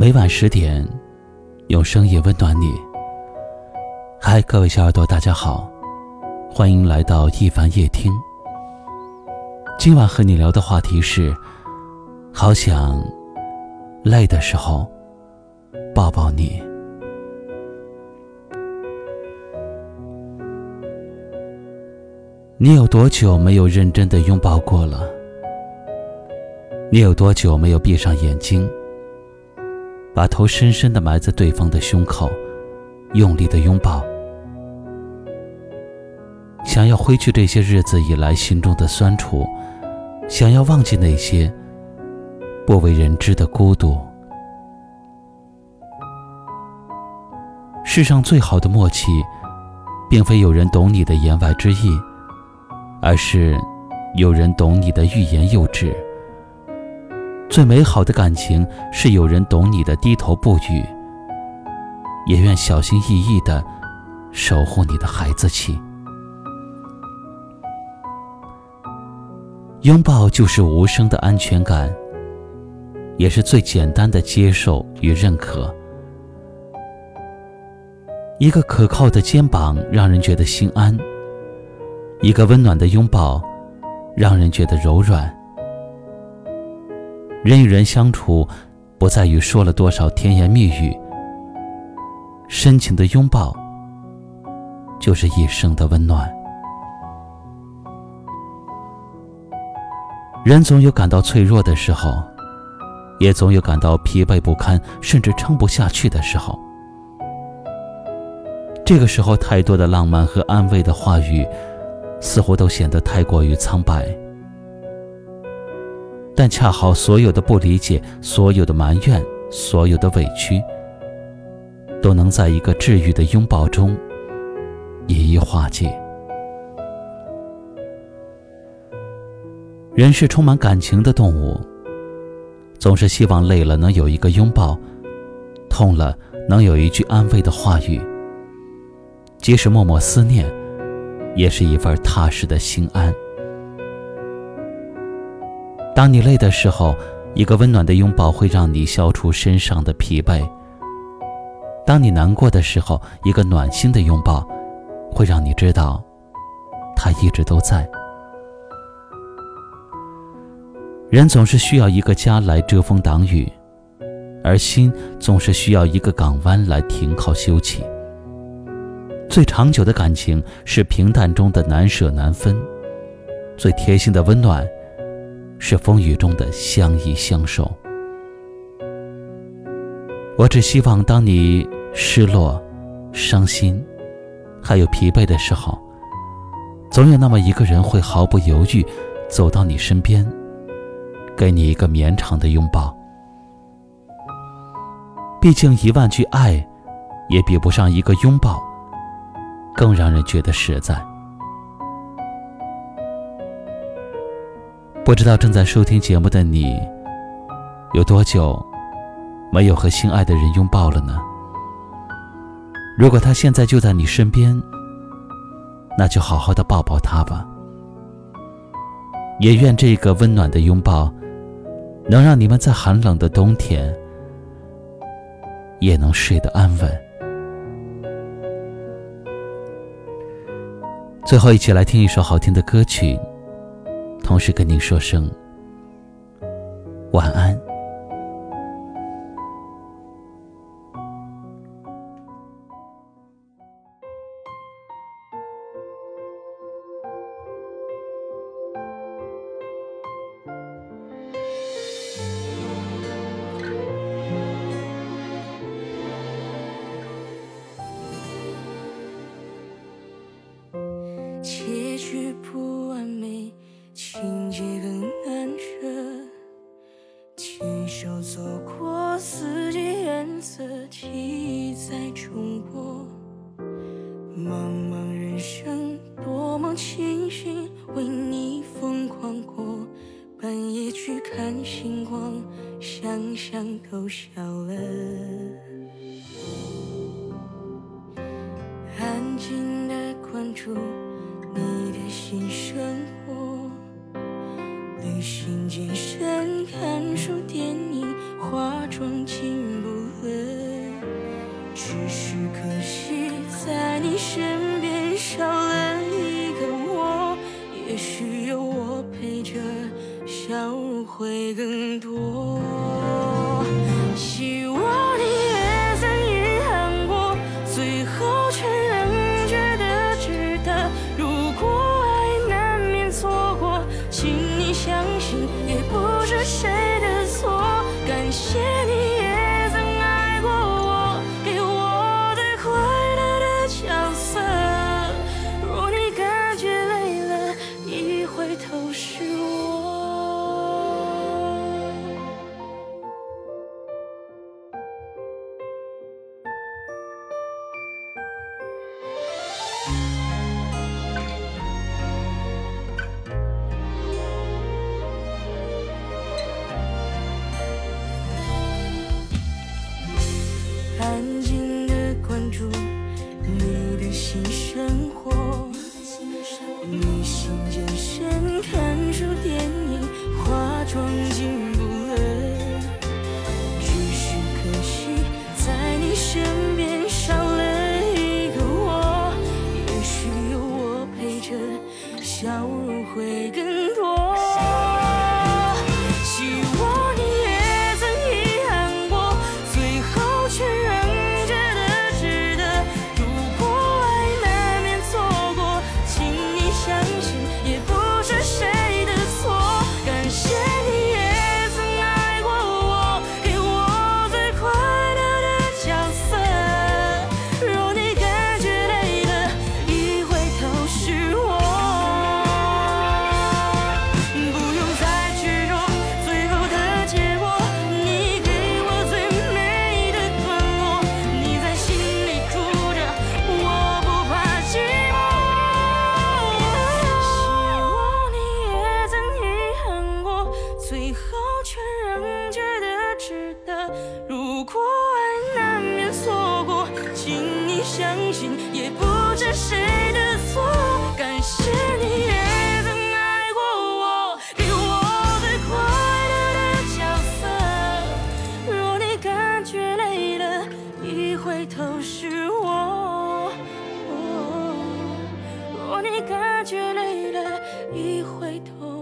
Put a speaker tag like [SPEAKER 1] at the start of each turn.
[SPEAKER 1] 每晚十点，用声音温暖你。嗨，各位小耳朵，大家好，欢迎来到一凡夜听。今晚和你聊的话题是：好想累的时候抱抱你。你有多久没有认真的拥抱过了？你有多久没有闭上眼睛？把头深深的埋在对方的胸口，用力的拥抱，想要挥去这些日子以来心中的酸楚，想要忘记那些不为人知的孤独。世上最好的默契，并非有人懂你的言外之意，而是有人懂你的欲言又止。最美好的感情是有人懂你的低头不语，也愿小心翼翼的守护你的孩子气。拥抱就是无声的安全感，也是最简单的接受与认可。一个可靠的肩膀让人觉得心安，一个温暖的拥抱让人觉得柔软。人与人相处，不在于说了多少甜言蜜语，深情的拥抱，就是一生的温暖。人总有感到脆弱的时候，也总有感到疲惫不堪，甚至撑不下去的时候。这个时候，太多的浪漫和安慰的话语，似乎都显得太过于苍白。但恰好，所有的不理解，所有的埋怨，所有的委屈，都能在一个治愈的拥抱中一一化解。人是充满感情的动物，总是希望累了能有一个拥抱，痛了能有一句安慰的话语。即使默默思念，也是一份踏实的心安。当你累的时候，一个温暖的拥抱会让你消除身上的疲惫；当你难过的时候，一个暖心的拥抱会让你知道，他一直都在。人总是需要一个家来遮风挡雨，而心总是需要一个港湾来停靠休憩。最长久的感情是平淡中的难舍难分，最贴心的温暖。是风雨中的相依相守。我只希望，当你失落、伤心，还有疲惫的时候，总有那么一个人会毫不犹豫走到你身边，给你一个绵长的拥抱。毕竟，一万句爱，也比不上一个拥抱，更让人觉得实在。不知道正在收听节目的你，有多久没有和心爱的人拥抱了呢？如果他现在就在你身边，那就好好的抱抱他吧。也愿这个温暖的拥抱，能让你们在寒冷的冬天也能睡得安稳。最后，一起来听一首好听的歌曲。同时跟您说声晚安。
[SPEAKER 2] 四季颜色，记忆在重播。茫茫人生，多么庆幸为你疯狂过。半夜去看星光，想想都笑了。安静的关注你的新生活。旅行健身、双亲不会只是。却累了，一回头。